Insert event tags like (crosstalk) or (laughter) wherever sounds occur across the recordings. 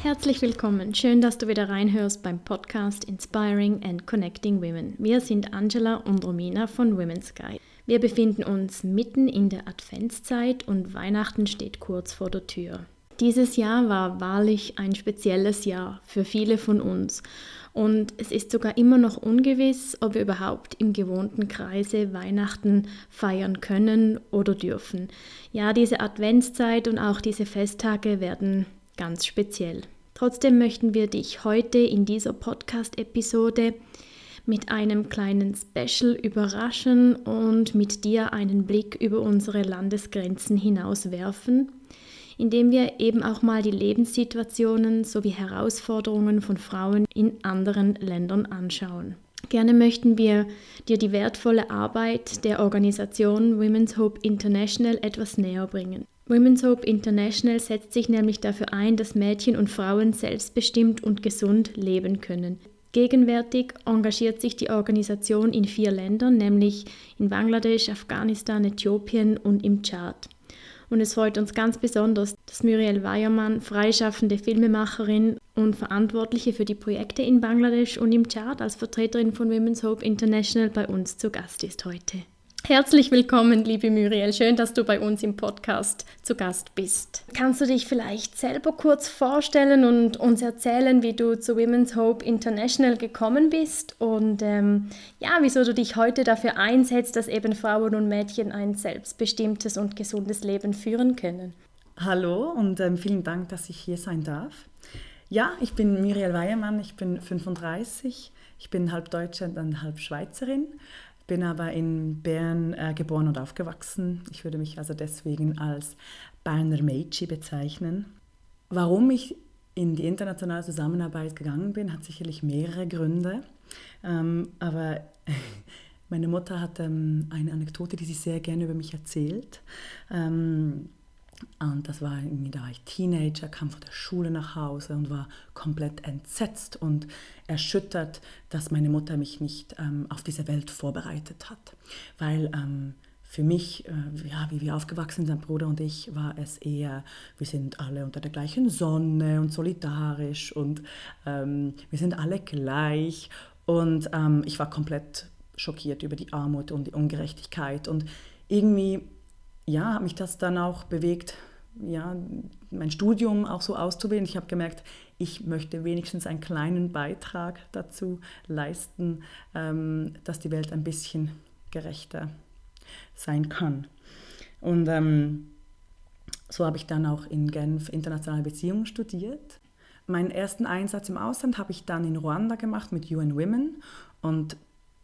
Herzlich willkommen. Schön, dass du wieder reinhörst beim Podcast Inspiring and Connecting Women. Wir sind Angela und Romina von Women's Guide. Wir befinden uns mitten in der Adventszeit und Weihnachten steht kurz vor der Tür. Dieses Jahr war wahrlich ein spezielles Jahr für viele von uns und es ist sogar immer noch ungewiss, ob wir überhaupt im gewohnten Kreise Weihnachten feiern können oder dürfen. Ja, diese Adventszeit und auch diese Festtage werden ganz speziell. Trotzdem möchten wir dich heute in dieser Podcast-Episode mit einem kleinen Special überraschen und mit dir einen Blick über unsere Landesgrenzen hinaus werfen, indem wir eben auch mal die Lebenssituationen sowie Herausforderungen von Frauen in anderen Ländern anschauen. Gerne möchten wir dir die wertvolle Arbeit der Organisation Women's Hope International etwas näher bringen. Women's Hope International setzt sich nämlich dafür ein, dass Mädchen und Frauen selbstbestimmt und gesund leben können. Gegenwärtig engagiert sich die Organisation in vier Ländern, nämlich in Bangladesch, Afghanistan, Äthiopien und im Tschad. Und es freut uns ganz besonders, dass Muriel Weiermann, freischaffende Filmemacherin und Verantwortliche für die Projekte in Bangladesch und im Tschad als Vertreterin von Women's Hope International bei uns zu Gast ist heute. Herzlich willkommen, liebe Muriel. Schön, dass du bei uns im Podcast zu Gast bist. Kannst du dich vielleicht selber kurz vorstellen und uns erzählen, wie du zu Women's Hope International gekommen bist und ähm, ja, wieso du dich heute dafür einsetzt, dass eben Frauen und Mädchen ein selbstbestimmtes und gesundes Leben führen können? Hallo und ähm, vielen Dank, dass ich hier sein darf. Ja, ich bin Muriel Weiermann, ich bin 35, ich bin halb Deutsche und halb Schweizerin bin aber in Bern äh, geboren und aufgewachsen. Ich würde mich also deswegen als Berner Mädchen bezeichnen. Warum ich in die internationale Zusammenarbeit gegangen bin, hat sicherlich mehrere Gründe. Ähm, aber (laughs) meine Mutter hat ähm, eine Anekdote, die sie sehr gerne über mich erzählt. Ähm, und das war irgendwie, da war ich Teenager, kam von der Schule nach Hause und war komplett entsetzt und erschüttert, dass meine Mutter mich nicht ähm, auf diese Welt vorbereitet hat. Weil ähm, für mich, äh, ja, wie wir aufgewachsen sind, Bruder und ich, war es eher, wir sind alle unter der gleichen Sonne und solidarisch und ähm, wir sind alle gleich. Und ähm, ich war komplett schockiert über die Armut und die Ungerechtigkeit und irgendwie ja, hat mich das dann auch bewegt, ja, mein Studium auch so auszuwählen. Ich habe gemerkt, ich möchte wenigstens einen kleinen Beitrag dazu leisten, ähm, dass die Welt ein bisschen gerechter sein kann. Und ähm, so habe ich dann auch in Genf internationale Beziehungen studiert. Meinen ersten Einsatz im Ausland habe ich dann in Ruanda gemacht mit UN Women und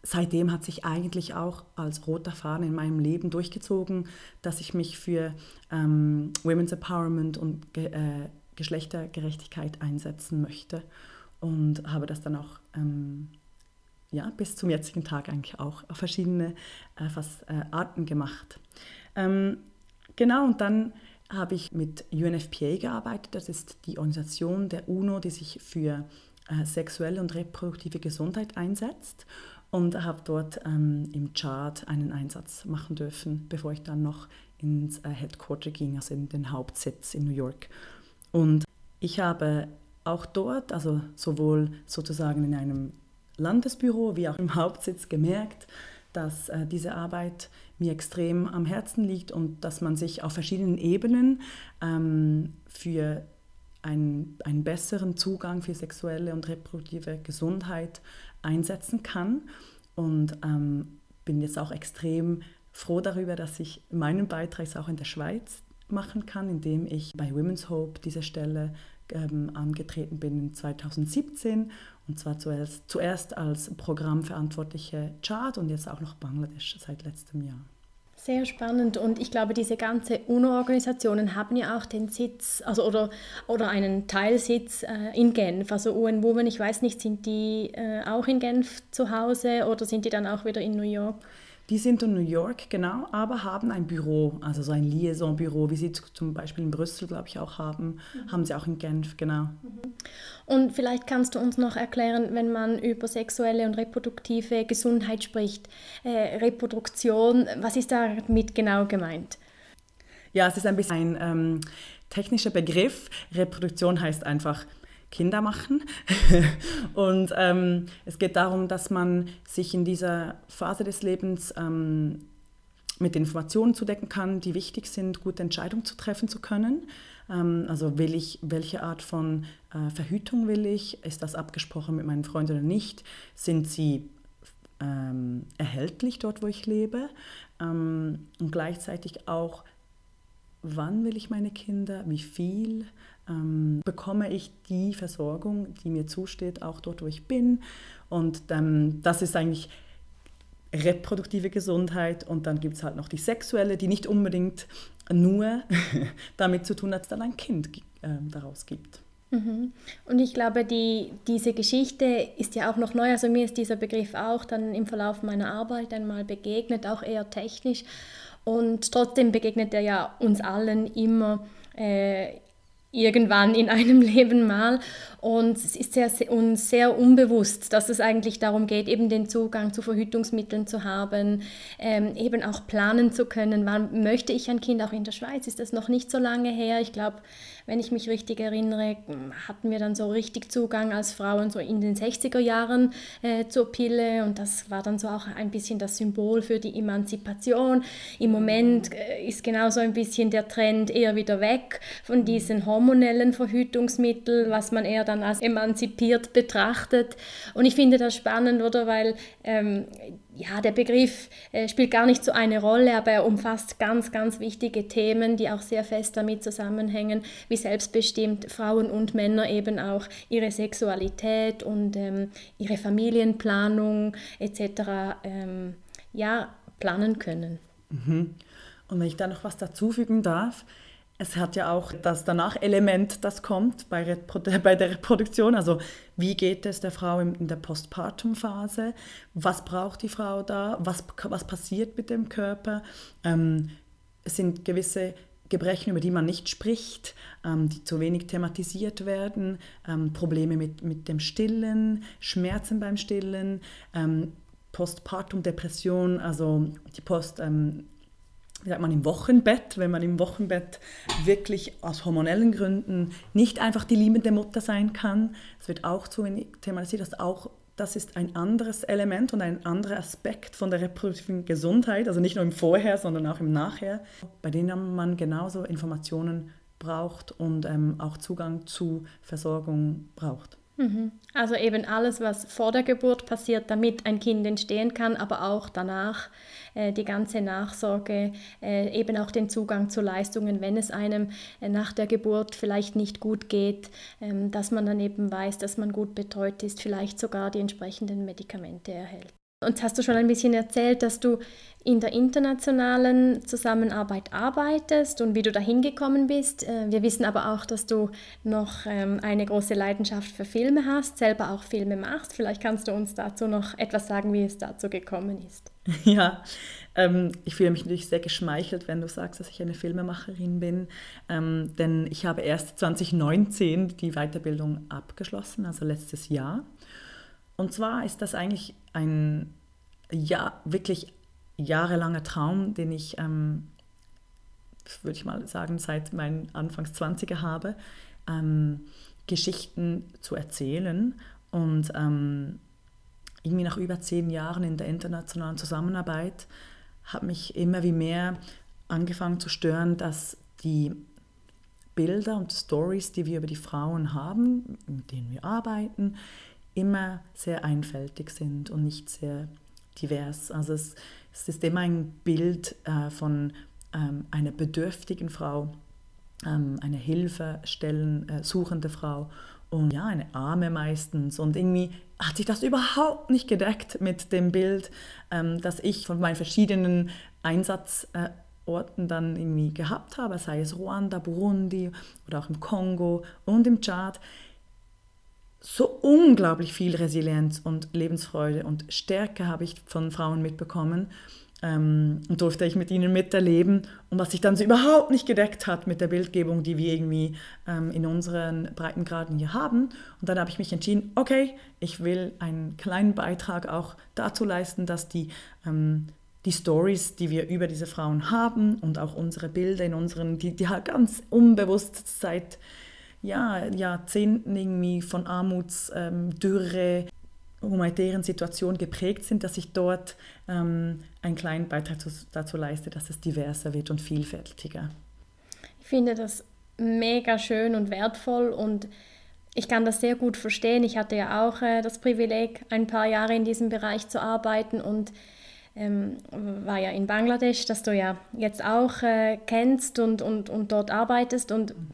seitdem hat sich eigentlich auch als roter Faden in meinem Leben durchgezogen, dass ich mich für ähm, Women's Empowerment und Ge äh, Geschlechtergerechtigkeit einsetzen möchte und habe das dann auch ähm, ja, bis zum jetzigen Tag eigentlich auch auf verschiedene äh, fast, äh, Arten gemacht. Ähm, genau, und dann habe ich mit UNFPA gearbeitet. Das ist die Organisation der UNO, die sich für äh, sexuelle und reproduktive Gesundheit einsetzt und habe dort ähm, im Chart einen Einsatz machen dürfen, bevor ich dann noch ins äh, Headquarter ging, also in den Hauptsitz in New York. Und ich habe auch dort, also sowohl sozusagen in einem Landesbüro wie auch im (laughs) Hauptsitz gemerkt, dass äh, diese Arbeit mir extrem am Herzen liegt und dass man sich auf verschiedenen Ebenen ähm, für einen, einen besseren Zugang für sexuelle und reproduktive Gesundheit einsetzen kann. Und ähm, bin jetzt auch extrem froh darüber, dass ich meinen Beitrag auch in der Schweiz machen kann, indem ich bei Women's Hope diese Stelle ähm, angetreten bin in 2017 und zwar zuerst, zuerst als Programmverantwortliche Chad und jetzt auch noch Bangladesch seit letztem Jahr. Sehr spannend und ich glaube, diese ganzen UNO-Organisationen haben ja auch den Sitz, also oder, oder einen Teilsitz äh, in Genf. Also UN Women, ich weiß nicht, sind die äh, auch in Genf zu Hause oder sind die dann auch wieder in New York? Die sind in New York, genau, aber haben ein Büro, also so ein Liaison-Büro, wie sie zum Beispiel in Brüssel, glaube ich, auch haben, mhm. haben sie auch in Genf, genau. Mhm. Und vielleicht kannst du uns noch erklären, wenn man über sexuelle und reproduktive Gesundheit spricht, äh, Reproduktion, was ist damit genau gemeint? Ja, es ist ein bisschen ein ähm, technischer Begriff. Reproduktion heißt einfach Kinder machen. (laughs) und ähm, es geht darum, dass man sich in dieser Phase des Lebens ähm, mit Informationen zudecken kann, die wichtig sind, gute Entscheidungen zu treffen zu können. Ähm, also will ich, welche Art von äh, Verhütung will ich? Ist das abgesprochen mit meinen Freunden oder nicht? Sind sie ähm, erhältlich dort, wo ich lebe? Ähm, und gleichzeitig auch, wann will ich meine Kinder? Wie viel? Ähm, bekomme ich die Versorgung, die mir zusteht, auch dort, wo ich bin. Und ähm, das ist eigentlich reproduktive Gesundheit und dann gibt es halt noch die sexuelle, die nicht unbedingt nur (laughs) damit zu tun hat, dass dann ein Kind äh, daraus gibt. Mhm. Und ich glaube, die, diese Geschichte ist ja auch noch neu. Also mir ist dieser Begriff auch dann im Verlauf meiner Arbeit einmal begegnet, auch eher technisch. Und trotzdem begegnet er ja uns allen immer äh, irgendwann in einem (laughs) Leben mal. Und es ist sehr, uns sehr unbewusst, dass es eigentlich darum geht, eben den Zugang zu Verhütungsmitteln zu haben, ähm, eben auch planen zu können. Wann möchte ich ein Kind? Auch in der Schweiz ist das noch nicht so lange her. Ich glaube, wenn ich mich richtig erinnere, hatten wir dann so richtig Zugang als Frauen so in den 60er Jahren äh, zur Pille und das war dann so auch ein bisschen das Symbol für die Emanzipation. Im Moment äh, ist genauso ein bisschen der Trend eher wieder weg von diesen hormonellen Verhütungsmitteln, was man eher dann als emanzipiert betrachtet. Und ich finde das spannend, oder? Weil ähm, ja, der Begriff äh, spielt gar nicht so eine Rolle, aber er umfasst ganz, ganz wichtige Themen, die auch sehr fest damit zusammenhängen, wie selbstbestimmt Frauen und Männer eben auch ihre Sexualität und ähm, ihre Familienplanung etc. Ähm, ja, planen können. Mhm. Und wenn ich da noch was dazufügen darf, es hat ja auch das Danach-Element, das kommt (laughs) bei, der Reproduktion. Also wie geht es der Frau in der Postpartum-Phase? Was braucht die Frau da? Was, was passiert mit dem Körper? Ähm, es sind gewisse Gebrechen, über die man nicht spricht, ähm, die zu wenig thematisiert werden, ähm, Probleme mit, mit dem Stillen, Schmerzen beim Stillen, ähm, Postpartum-Depression, also die Post, ähm, wie sagt man, im Wochenbett, wenn man im Wochenbett wirklich aus hormonellen Gründen nicht einfach die liebende Mutter sein kann. Es wird auch zu wenig thematisiert, dass auch das ist ein anderes Element und ein anderer Aspekt von der reproduktiven Gesundheit, also nicht nur im Vorher, sondern auch im Nachher, bei denen man genauso Informationen braucht und ähm, auch Zugang zu Versorgung braucht. Mhm. Also eben alles, was vor der Geburt passiert, damit ein Kind entstehen kann, aber auch danach äh, die ganze Nachsorge, äh, eben auch den Zugang zu Leistungen, wenn es einem äh, nach der Geburt vielleicht nicht gut geht, ähm, dass man dann eben weiß, dass man gut betreut ist, vielleicht sogar die entsprechenden Medikamente erhält. Uns hast du schon ein bisschen erzählt, dass du in der internationalen Zusammenarbeit arbeitest und wie du dahin gekommen bist. Äh, wir wissen aber auch, dass du noch ähm, eine große Leidenschaft für Filme hast, selber auch Filme machst. Vielleicht kannst du uns dazu noch etwas sagen, wie es dazu gekommen ist. (laughs) Ja, ähm, ich fühle mich natürlich sehr geschmeichelt, wenn du sagst, dass ich eine Filmemacherin bin, ähm, denn ich habe erst 2019 die Weiterbildung abgeschlossen, also letztes Jahr. Und zwar ist das eigentlich ein ja, wirklich jahrelanger Traum, den ich, ähm, würde ich mal sagen, seit meinen Anfangs 20er habe, ähm, Geschichten zu erzählen. Und ähm, irgendwie nach über zehn Jahren in der internationalen Zusammenarbeit hat mich immer wie mehr angefangen zu stören, dass die Bilder und Stories, die wir über die Frauen haben, mit denen wir arbeiten, immer sehr einfältig sind und nicht sehr divers. Also es, es ist immer ein Bild äh, von ähm, einer bedürftigen Frau, ähm, eine Hilfestellen äh, suchende Frau und ja, eine Arme meistens und irgendwie hat sich das überhaupt nicht gedeckt mit dem Bild, ähm, das ich von meinen verschiedenen Einsatzorten dann irgendwie gehabt habe, sei es Ruanda, Burundi oder auch im Kongo und im Tschad. So unglaublich viel Resilienz und Lebensfreude und Stärke habe ich von Frauen mitbekommen ähm, und durfte ich mit ihnen miterleben und was sich dann so überhaupt nicht gedeckt hat mit der Bildgebung, die wir irgendwie ähm, in unseren Breitengraden hier haben. Und dann habe ich mich entschieden, okay, ich will einen kleinen Beitrag auch dazu leisten, dass die ähm, die Stories, die wir über diese Frauen haben und auch unsere Bilder in unseren, die, die halt ganz unbewusst seit ja, Jahrzehnten irgendwie von Armutsdürre, humanitären Situation geprägt sind, dass ich dort ähm, einen kleinen Beitrag zu, dazu leiste, dass es diverser wird und vielfältiger. Ich finde das mega schön und wertvoll und ich kann das sehr gut verstehen. Ich hatte ja auch äh, das Privileg, ein paar Jahre in diesem Bereich zu arbeiten und ähm, war ja in Bangladesch, das du ja jetzt auch äh, kennst und, und, und dort arbeitest. Und mhm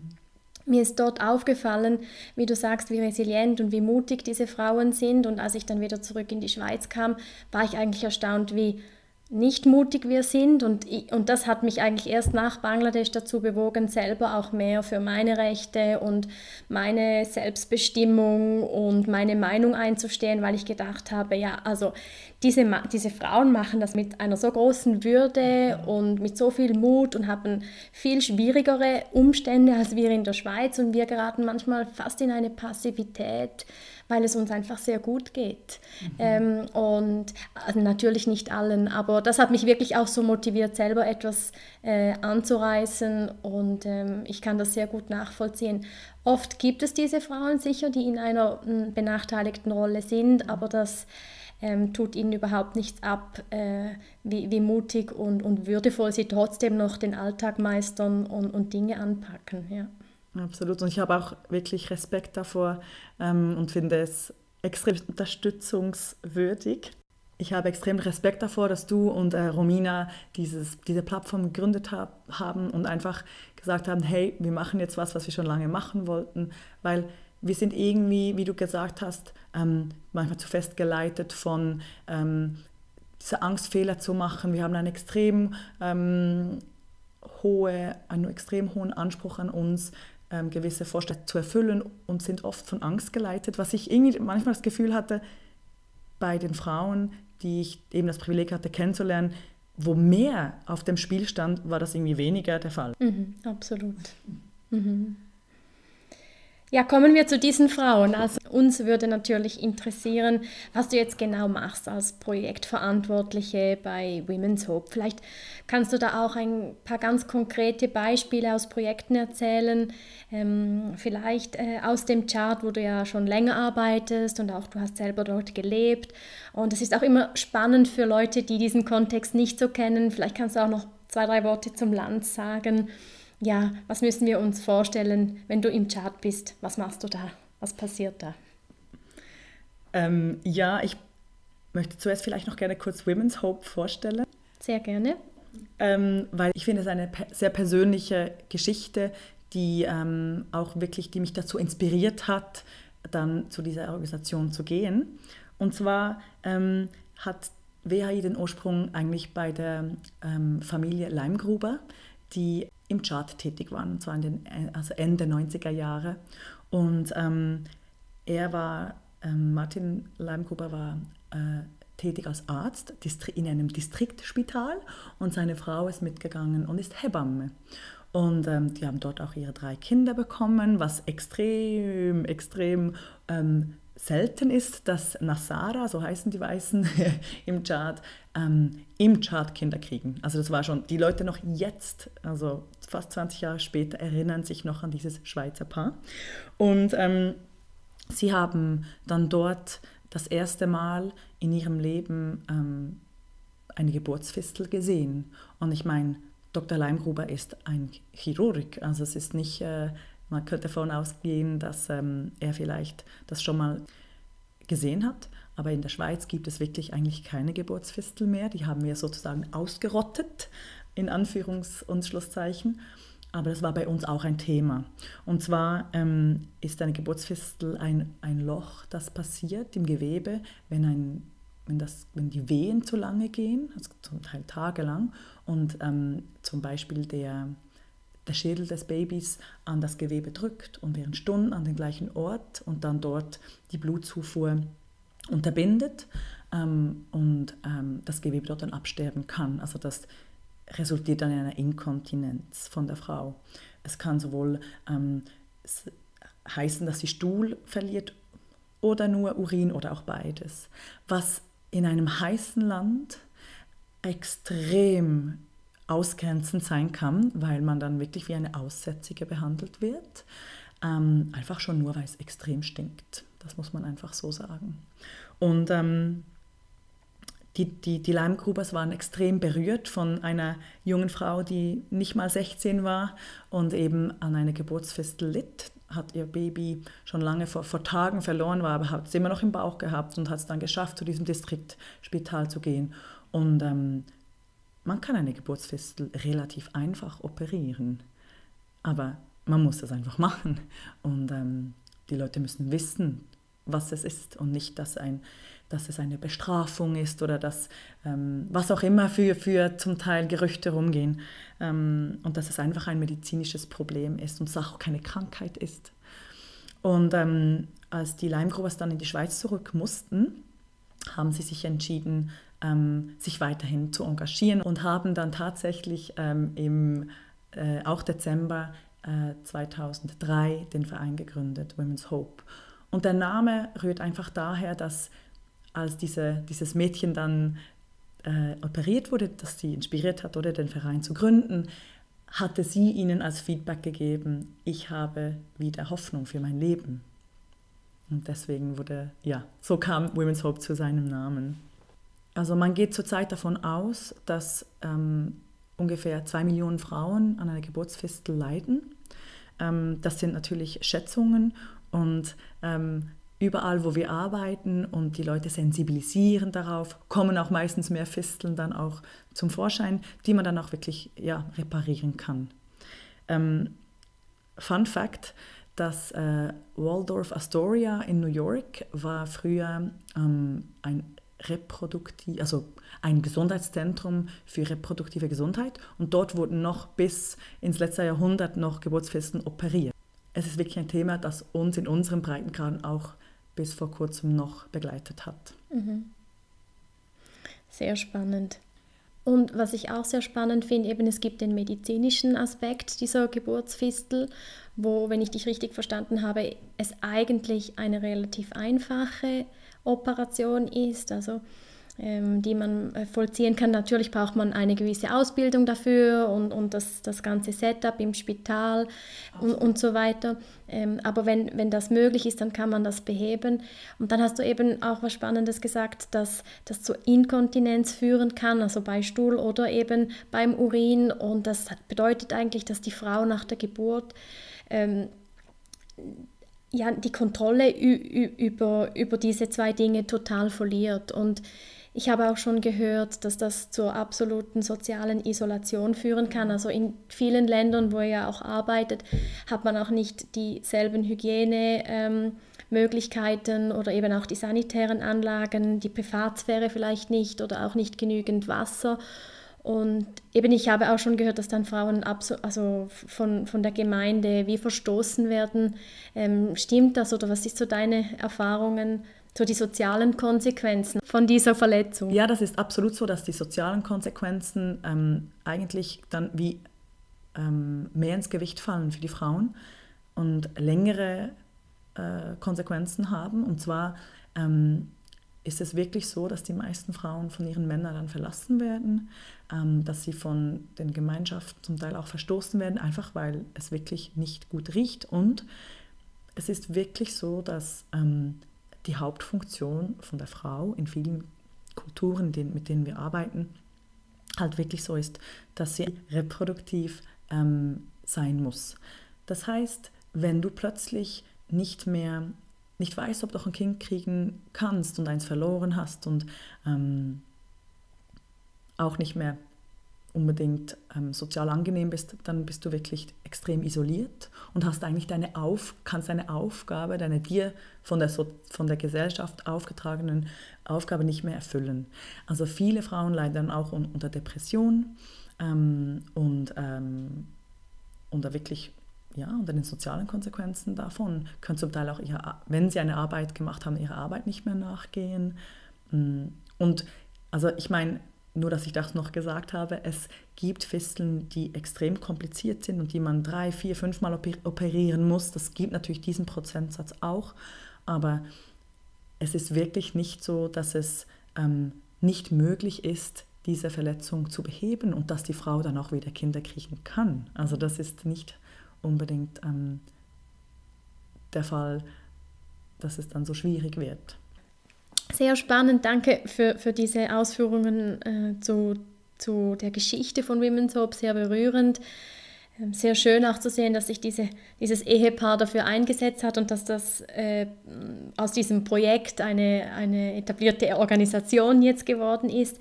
mir ist dort aufgefallen, wie du sagst, wie resilient und wie mutig diese Frauen sind. Und als ich dann wieder zurück in die Schweiz kam, war ich eigentlich erstaunt, wie nicht mutig wir sind. Und, und das hat mich eigentlich erst nach Bangladesch dazu bewogen, selber auch mehr für meine Rechte und meine Selbstbestimmung und meine Meinung einzustehen, weil ich gedacht habe, ja, also diese, diese Frauen machen das mit einer so großen Würde und mit so viel Mut und haben viel schwierigere Umstände als wir in der Schweiz und wir geraten manchmal fast in eine Passivität weil es uns einfach sehr gut geht. Mhm. Ähm, und also natürlich nicht allen, aber das hat mich wirklich auch so motiviert, selber etwas äh, anzureißen und ähm, ich kann das sehr gut nachvollziehen. Oft gibt es diese Frauen sicher, die in einer m, benachteiligten Rolle sind, aber das ähm, tut ihnen überhaupt nichts ab, äh, wie, wie, mutig und, und würdevoll sie trotzdem noch den Alltag meistern und, und Dinge anpacken. Ja. Absolut. Und ich habe auch wirklich Respekt davor ähm, und finde es extrem unterstützungswürdig. Ich habe extrem Respekt davor, dass du und äh, Romina dieses, diese Plattform gegründet hab, haben und einfach gesagt haben, hey, wir machen jetzt was, was wir schon lange machen wollten, weil wir sind irgendwie, wie du gesagt hast, ähm, manchmal zu fest geleitet von ähm, dieser Angst, Fehler zu machen. Wir haben einen extrem ähm, hohe, einen extrem hohen Anspruch an uns, ähm, gewisse Vorstellungen zu erfüllen und sind oft von Angst geleitet, was ich irgendwie manchmal das Gefühl hatte, bei den Frauen, die ich eben das Privileg hatte kennenzulernen, wo mehr auf dem Spiel stand, war das irgendwie weniger der Fall. Mhm, absolut. Mhm. Ja, kommen wir zu diesen Frauen. Also uns würde natürlich interessieren, was du jetzt genau machst als Projektverantwortliche bei Women's Hope. Vielleicht kannst du da auch ein paar ganz konkrete Beispiele aus Projekten erzählen. Ähm, vielleicht äh, aus dem Chart, wo du ja schon länger arbeitest und auch du hast selber dort gelebt. Und es ist auch immer spannend für Leute, die diesen Kontext nicht so kennen. Vielleicht kannst du auch noch zwei, drei Worte zum Land sagen ja, was müssen wir uns vorstellen, wenn du im Chart bist? Was machst du da? Was passiert da? Ähm, ja, ich möchte zuerst vielleicht noch gerne kurz Women's Hope vorstellen. Sehr gerne. Ähm, weil ich finde es eine sehr persönliche Geschichte, die ähm, auch wirklich, die mich dazu inspiriert hat, dann zu dieser Organisation zu gehen. Und zwar ähm, hat WHI den Ursprung eigentlich bei der ähm, Familie Leimgruber, die im Chart tätig waren, und zwar in den, also Ende 90er Jahre. Und ähm, er war, ähm, Martin Leimgruber war äh, tätig als Arzt in einem Distriktspital und seine Frau ist mitgegangen und ist Hebamme. Und ähm, die haben dort auch ihre drei Kinder bekommen, was extrem, extrem ähm, selten ist, dass Nasara, so heißen die Weißen (laughs) im Chad, ähm, im Chad Kinder kriegen. Also das war schon, die Leute noch jetzt, also fast 20 Jahre später, erinnern sich noch an dieses Schweizer Paar. Und ähm, sie haben dann dort das erste Mal in ihrem Leben ähm, eine Geburtsfistel gesehen. Und ich meine, Dr. Leimgruber ist ein Chirurg, also es ist nicht... Äh, man könnte davon ausgehen, dass ähm, er vielleicht das schon mal gesehen hat. Aber in der Schweiz gibt es wirklich eigentlich keine Geburtsfistel mehr. Die haben wir sozusagen ausgerottet, in Anführungs- und Schlusszeichen. aber das war bei uns auch ein Thema. Und zwar ähm, ist eine Geburtsfistel ein, ein Loch, das passiert im Gewebe, wenn, ein, wenn, das, wenn die Wehen zu lange gehen, also zum Teil tagelang, und ähm, zum Beispiel der, der Schädel des Babys an das Gewebe drückt und während Stunden an den gleichen Ort und dann dort die Blutzufuhr unterbindet ähm, und ähm, das Gewebe dort dann absterben kann. Also das resultiert dann in einer Inkontinenz von der Frau. Es kann sowohl ähm, heißen, dass sie Stuhl verliert oder nur Urin oder auch beides. Was in einem heißen Land extrem ausgrenzend sein kann, weil man dann wirklich wie eine Aussätzige behandelt wird. Ähm, einfach schon nur, weil es extrem stinkt. Das muss man einfach so sagen. Und ähm, die, die, die Leimgrubers waren extrem berührt von einer jungen Frau, die nicht mal 16 war und eben an einer Geburtsfistel litt, hat ihr Baby schon lange vor, vor Tagen verloren, war aber hat es immer noch im Bauch gehabt und hat es dann geschafft, zu diesem Distriktspital zu gehen. Und ähm, man kann eine Geburtsfistel relativ einfach operieren, aber man muss das einfach machen. Und ähm, die Leute müssen wissen, was es ist und nicht, dass, ein, dass es eine Bestrafung ist oder dass, ähm, was auch immer für, für zum Teil Gerüchte rumgehen ähm, und dass es einfach ein medizinisches Problem ist und es auch keine Krankheit ist. Und ähm, als die Leimgrubers dann in die Schweiz zurück mussten, haben sie sich entschieden, ähm, sich weiterhin zu engagieren und haben dann tatsächlich ähm, im äh, auch Dezember äh, 2003 den Verein gegründet, Women's Hope. Und der Name rührt einfach daher, dass als diese, dieses Mädchen dann äh, operiert wurde, das sie inspiriert hat, oder den Verein zu gründen, hatte sie ihnen als Feedback gegeben, ich habe wieder Hoffnung für mein Leben. Und deswegen wurde, ja, so kam Women's Hope zu seinem Namen. Also man geht zurzeit davon aus, dass ähm, ungefähr zwei Millionen Frauen an einer Geburtsfistel leiden. Ähm, das sind natürlich Schätzungen und ähm, überall, wo wir arbeiten und die Leute sensibilisieren darauf, kommen auch meistens mehr Fisteln dann auch zum Vorschein, die man dann auch wirklich ja, reparieren kann. Ähm, Fun Fact, das äh, Waldorf Astoria in New York war früher ähm, ein reproduktiv, also ein Gesundheitszentrum für reproduktive Gesundheit und dort wurden noch bis ins letzte Jahrhundert noch Geburtsfesten operiert es ist wirklich ein Thema, das uns in unserem Breitengraden auch bis vor kurzem noch begleitet hat. Mhm. Sehr spannend. Und was ich auch sehr spannend finde, eben es gibt den medizinischen Aspekt dieser Geburtsfistel, wo, wenn ich dich richtig verstanden habe, es eigentlich eine relativ einfache Operation ist. Also die man äh, vollziehen kann. Natürlich braucht man eine gewisse Ausbildung dafür und, und das, das ganze Setup im Spital und, und so weiter. Ähm, aber wenn, wenn das möglich ist, dann kann man das beheben. Und dann hast du eben auch was Spannendes gesagt, dass das zur Inkontinenz führen kann, also bei Stuhl oder eben beim Urin. Und das bedeutet eigentlich, dass die Frau nach der Geburt ähm, ja, die Kontrolle über, über diese zwei Dinge total verliert. Und ich habe auch schon gehört, dass das zur absoluten sozialen Isolation führen kann. Also in vielen Ländern, wo er ja auch arbeitet, hat man auch nicht dieselben Hygienemöglichkeiten ähm, oder eben auch die sanitären Anlagen, die Privatsphäre vielleicht nicht oder auch nicht genügend Wasser. Und eben ich habe auch schon gehört, dass dann Frauen also von, von der Gemeinde wie verstoßen werden. Ähm, stimmt das oder was ist so deine Erfahrungen? So die sozialen Konsequenzen von dieser Verletzung. Ja, das ist absolut so, dass die sozialen Konsequenzen ähm, eigentlich dann wie ähm, mehr ins Gewicht fallen für die Frauen und längere äh, Konsequenzen haben. Und zwar ähm, ist es wirklich so, dass die meisten Frauen von ihren Männern dann verlassen werden, ähm, dass sie von den Gemeinschaften zum Teil auch verstoßen werden, einfach weil es wirklich nicht gut riecht. Und es ist wirklich so, dass ähm, die Hauptfunktion von der Frau in vielen Kulturen, mit denen wir arbeiten, halt wirklich so ist, dass sie reproduktiv ähm, sein muss. Das heißt, wenn du plötzlich nicht mehr nicht weißt, ob du ein Kind kriegen kannst und eins verloren hast und ähm, auch nicht mehr unbedingt ähm, sozial angenehm bist, dann bist du wirklich extrem isoliert und hast eigentlich deine Auf, kannst deine Aufgabe, deine dir von der, so von der Gesellschaft aufgetragenen Aufgabe nicht mehr erfüllen. Also viele Frauen leiden dann auch un unter Depression ähm, und ähm, unter wirklich ja, unter den sozialen Konsequenzen davon können zum Teil auch, ihre, wenn sie eine Arbeit gemacht haben, ihrer Arbeit nicht mehr nachgehen. Mm, und also ich meine, nur dass ich das noch gesagt habe, es gibt Fisteln, die extrem kompliziert sind und die man drei, vier, fünf Mal operieren muss. Das gibt natürlich diesen Prozentsatz auch, aber es ist wirklich nicht so, dass es ähm, nicht möglich ist, diese Verletzung zu beheben und dass die Frau dann auch wieder Kinder kriegen kann. Also das ist nicht unbedingt ähm, der Fall, dass es dann so schwierig wird. Sehr spannend, danke für, für diese Ausführungen äh, zu, zu der Geschichte von Women's Hope, sehr berührend. Ähm, sehr schön auch zu sehen, dass sich diese, dieses Ehepaar dafür eingesetzt hat und dass das äh, aus diesem Projekt eine, eine etablierte Organisation jetzt geworden ist.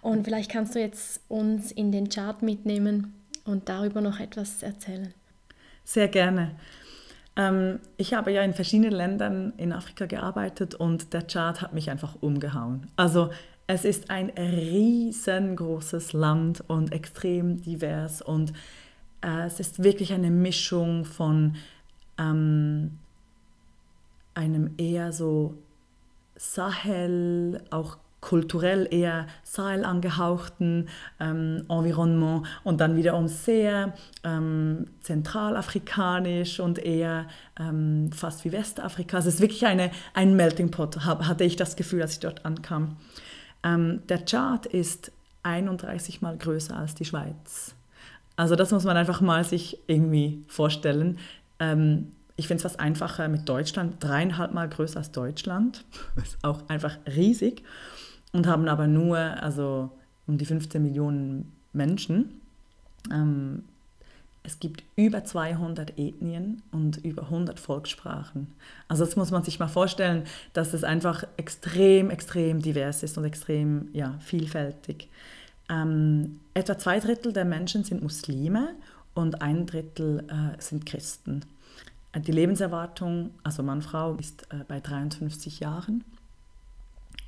Und vielleicht kannst du jetzt uns in den Chart mitnehmen und darüber noch etwas erzählen. Sehr gerne. Ähm, ich habe ja in verschiedenen Ländern in Afrika gearbeitet und der Chart hat mich einfach umgehauen. Also es ist ein riesengroßes Land und extrem divers und äh, es ist wirklich eine Mischung von ähm, einem eher so Sahel, auch kulturell eher Sahel angehauchten ähm, Environnement und dann wiederum sehr ähm, zentralafrikanisch und eher ähm, fast wie Westafrika. Also es ist wirklich eine, ein Melting Pot, hab, hatte ich das Gefühl, als ich dort ankam. Ähm, der Chart ist 31 mal größer als die Schweiz. Also das muss man einfach mal sich irgendwie vorstellen. Ähm, ich finde es fast einfacher mit Deutschland, dreieinhalb Mal größer als Deutschland. Das (laughs) ist auch einfach riesig und haben aber nur also um die 15 Millionen Menschen. Ähm, es gibt über 200 Ethnien und über 100 Volkssprachen. Also das muss man sich mal vorstellen, dass es einfach extrem, extrem divers ist und extrem ja, vielfältig. Ähm, etwa zwei Drittel der Menschen sind Muslime und ein Drittel äh, sind Christen. Die Lebenserwartung, also Mann, Frau, ist äh, bei 53 Jahren.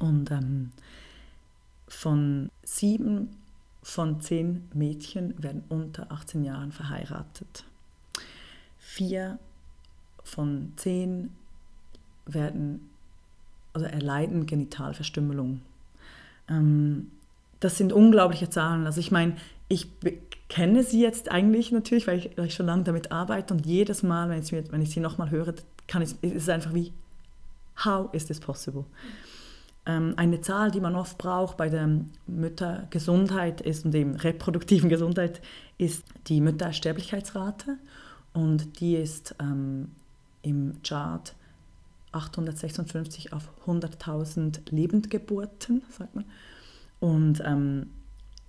Und ähm, von sieben von zehn Mädchen werden unter 18 Jahren verheiratet. Vier von zehn werden, also erleiden Genitalverstümmelung. Ähm, das sind unglaubliche Zahlen. Also ich meine, ich kenne sie jetzt eigentlich natürlich, weil ich, weil ich schon lange damit arbeite und jedes Mal, wenn ich, wenn ich sie nochmal höre, kann ich, ist es einfach wie, how is this possible? Ähm, eine Zahl, die man oft braucht bei der Müttergesundheit ist und dem reproduktiven Gesundheit, ist die Müttersterblichkeitsrate und die ist ähm, im Chart 856 auf 100.000 Lebendgeburten, sagt man. Und ähm,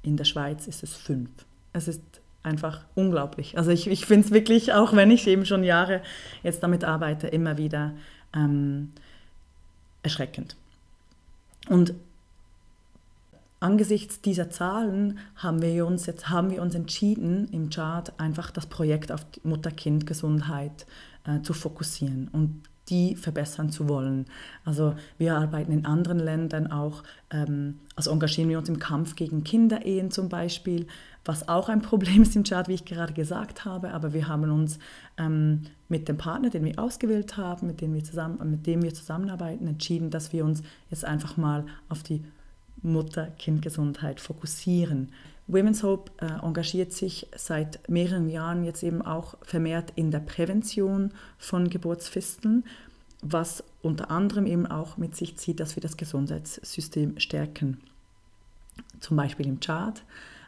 in der Schweiz ist es 5. Es ist einfach unglaublich. Also ich, ich finde es wirklich, auch wenn ich eben schon Jahre jetzt damit arbeite, immer wieder ähm, erschreckend. Und angesichts dieser Zahlen haben wir uns jetzt haben wir uns entschieden, im Chart einfach das Projekt auf Mutter-Kind-Gesundheit äh, zu fokussieren. Und die verbessern zu wollen. Also wir arbeiten in anderen Ländern auch, ähm, also engagieren wir uns im Kampf gegen Kinderehen zum Beispiel, was auch ein (laughs) Problem ist im Chart, wie ich gerade gesagt habe, aber wir haben uns ähm, mit dem Partner, den wir ausgewählt haben, mit dem wir, zusammen, mit dem wir zusammenarbeiten, entschieden, dass wir uns jetzt einfach mal auf die Mutter-Kind-Gesundheit fokussieren. Women's Hope äh, engagiert sich seit mehreren Jahren jetzt eben auch vermehrt in der Prävention von Geburtsfisteln, was unter anderem eben auch mit sich zieht, dass wir das Gesundheitssystem stärken. Zum Beispiel im Chad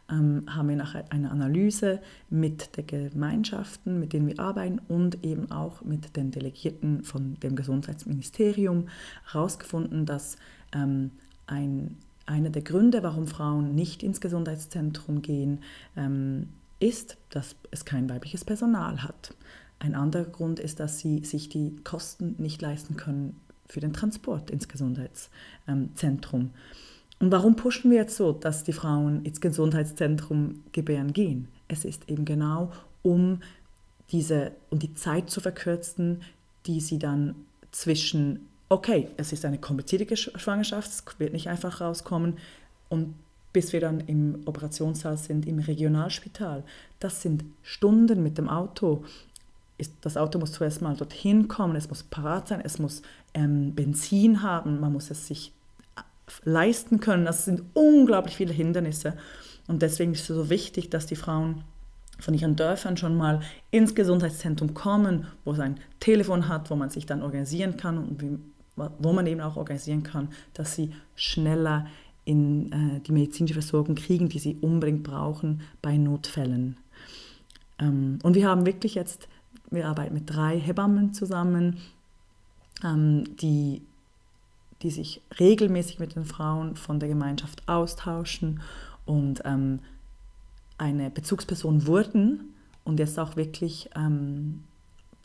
ähm, haben wir nachher eine Analyse mit den Gemeinschaften, mit denen wir arbeiten und eben auch mit den Delegierten von dem Gesundheitsministerium herausgefunden, dass ähm, ein, einer der Gründe, warum Frauen nicht ins Gesundheitszentrum gehen, ähm, ist, dass es kein weibliches Personal hat. Ein anderer Grund ist, dass sie sich die Kosten nicht leisten können für den Transport ins Gesundheitszentrum. und warum pushen wir jetzt so, dass die Frauen ins Gesundheitszentrum gebären gehen? Es ist eben genau, um diese, um die Zeit zu verkürzen, die sie dann zwischen, okay, es ist eine komplizierte Schwangerschaft, es wird nicht einfach rauskommen, und bis wir dann im Operationssaal sind, im Regionalspital. Das sind Stunden mit dem Auto. Das Auto muss zuerst mal dorthin kommen, es muss parat sein, es muss ähm, Benzin haben, man muss es sich leisten können. Das sind unglaublich viele Hindernisse. Und deswegen ist es so wichtig, dass die Frauen von ihren Dörfern schon mal ins Gesundheitszentrum kommen, wo es ein Telefon hat, wo man sich dann organisieren kann und wo man eben auch organisieren kann, dass sie schneller in äh, die medizinische Versorgung kriegen, die sie unbedingt brauchen bei Notfällen. Ähm, und wir haben wirklich jetzt, wir arbeiten mit drei Hebammen zusammen, ähm, die die sich regelmäßig mit den Frauen von der Gemeinschaft austauschen und ähm, eine Bezugsperson wurden und jetzt auch wirklich ähm,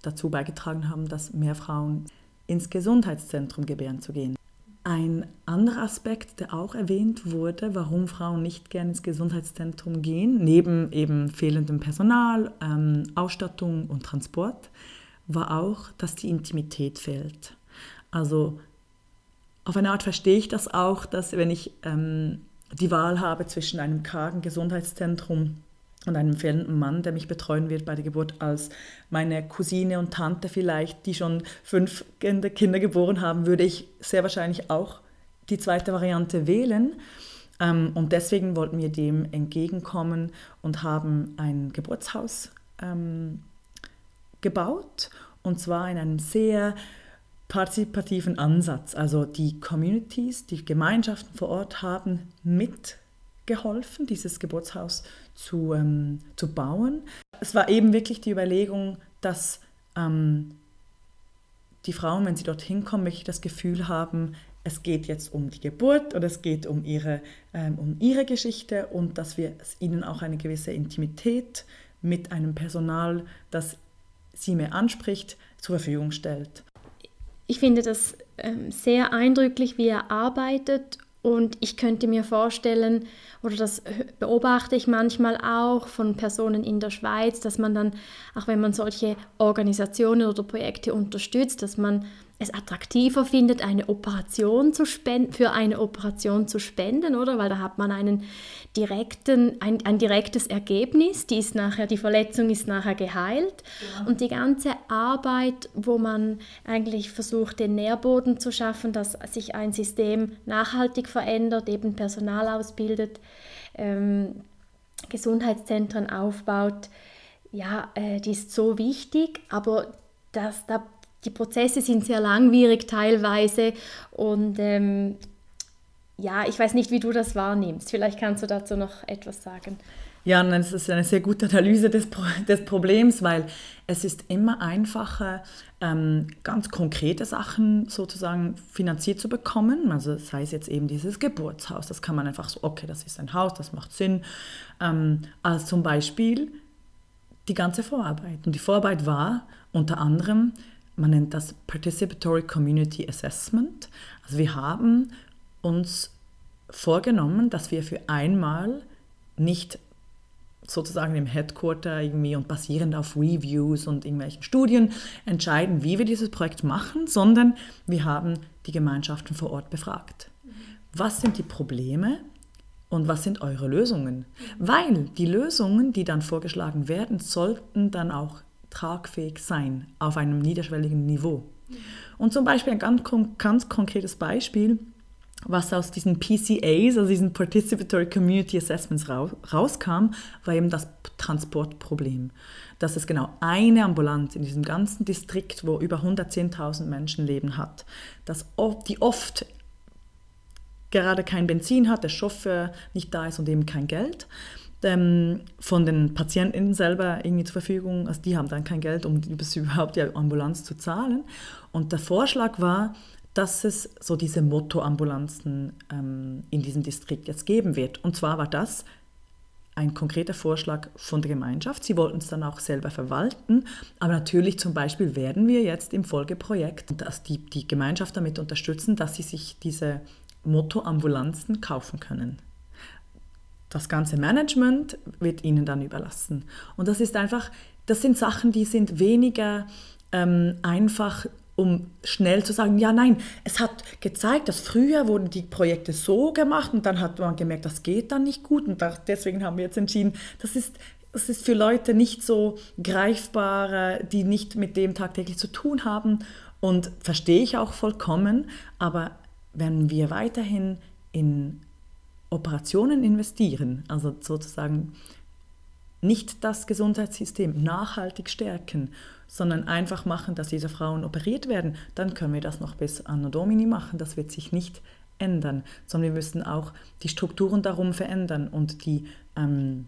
dazu beigetragen haben, dass mehr Frauen ins Gesundheitszentrum gebären zu gehen. Ein anderer Aspekt, der auch erwähnt wurde, warum Frauen nicht gerne ins Gesundheitszentrum gehen, neben eben fehlendem Personal, ähm, Ausstattung und Transport, war auch, dass die Intimität fehlt. Also auf eine Art verstehe ich das auch, dass wenn ich ähm, die Wahl habe zwischen einem kargen Gesundheitszentrum und einem fehlenden Mann, der mich betreuen wird bei der Geburt, als meine Cousine und Tante vielleicht, die schon fünf Kinder geboren haben, würde ich sehr wahrscheinlich auch die zweite Variante wählen. Ähm, und deswegen wollten wir dem entgegenkommen und haben ein Geburtshaus ähm, gebaut. Und zwar in einem sehr partizipativen Ansatz. Also die Communities, die Gemeinschaften vor Ort haben mitgeholfen, dieses Geburtshaus zu, ähm, zu bauen. Es war eben wirklich die Überlegung, dass ähm, die Frauen, wenn sie dorthin kommen, wirklich das Gefühl haben, es geht jetzt um die Geburt oder es geht um ihre, ähm, um ihre Geschichte und dass wir ihnen auch eine gewisse Intimität mit einem Personal, das sie mehr anspricht, zur Verfügung stellt. Ich finde das ähm, sehr eindrücklich, wie er arbeitet und ich könnte mir vorstellen, oder das beobachte ich manchmal auch von Personen in der Schweiz, dass man dann, auch wenn man solche Organisationen oder Projekte unterstützt, dass man es attraktiver findet, eine Operation zu spenden, für eine Operation zu spenden, oder? Weil da hat man einen direkten, ein, ein direktes Ergebnis, die ist nachher, die Verletzung ist nachher geheilt. Ja. Und die ganze Arbeit, wo man eigentlich versucht, den Nährboden zu schaffen, dass sich ein System nachhaltig verändert, eben Personal ausbildet, ähm, Gesundheitszentren aufbaut, ja, äh, die ist so wichtig, aber das, da die Prozesse sind sehr langwierig teilweise und ähm, ja, ich weiß nicht, wie du das wahrnimmst. Vielleicht kannst du dazu noch etwas sagen. Ja, das ist eine sehr gute Analyse des, des Problems, weil es ist immer einfacher, ähm, ganz konkrete Sachen sozusagen finanziert zu bekommen. Also sei es jetzt eben dieses Geburtshaus, das kann man einfach so, okay, das ist ein Haus, das macht Sinn, ähm, als zum Beispiel die ganze Vorarbeit. Und die Vorarbeit war unter anderem man nennt das Participatory Community Assessment. Also wir haben uns vorgenommen, dass wir für einmal nicht sozusagen im Headquarter irgendwie und basierend auf Reviews und irgendwelchen Studien entscheiden, wie wir dieses Projekt machen, sondern wir haben die Gemeinschaften vor Ort befragt. Was sind die Probleme und was sind eure Lösungen? Weil die Lösungen, die dann vorgeschlagen werden, sollten dann auch tragfähig sein auf einem niederschwelligen Niveau. Und zum Beispiel ein ganz, ganz konkretes Beispiel, was aus diesen PCAs, also diesen Participatory Community Assessments rauskam, war eben das Transportproblem. Dass es genau eine Ambulanz in diesem ganzen Distrikt, wo über 110.000 Menschen leben hat, dass die oft gerade kein Benzin hat, der Chauffeur nicht da ist und eben kein Geld von den Patienten selber irgendwie zur Verfügung. Also die haben dann kein Geld, um (laughs) überhaupt die Ambulanz zu zahlen. Und der Vorschlag war, dass es so diese Motto-Ambulanzen ähm, in diesem Distrikt jetzt geben wird. Und zwar war das ein konkreter Vorschlag von der Gemeinschaft. Sie wollten es dann auch selber verwalten. Aber natürlich zum Beispiel werden wir jetzt im Folgeprojekt dass die, die Gemeinschaft damit unterstützen, dass sie sich diese Motto-Ambulanzen kaufen können. Das ganze Management wird ihnen dann überlassen. Und das ist einfach, das sind Sachen, die sind weniger ähm, einfach um schnell zu sagen, ja, nein, es hat gezeigt, dass früher wurden die Projekte so gemacht und dann hat man gemerkt, das geht dann nicht gut und deswegen haben wir jetzt entschieden, das ist, das ist für Leute nicht so greifbar, die nicht mit dem tagtäglich zu tun haben und verstehe ich auch vollkommen, aber wenn wir weiterhin in Operationen investieren, also sozusagen nicht das Gesundheitssystem nachhaltig stärken, sondern einfach machen, dass diese Frauen operiert werden, dann können wir das noch bis Anno Domini machen. Das wird sich nicht ändern, sondern wir müssen auch die Strukturen darum verändern und die ähm,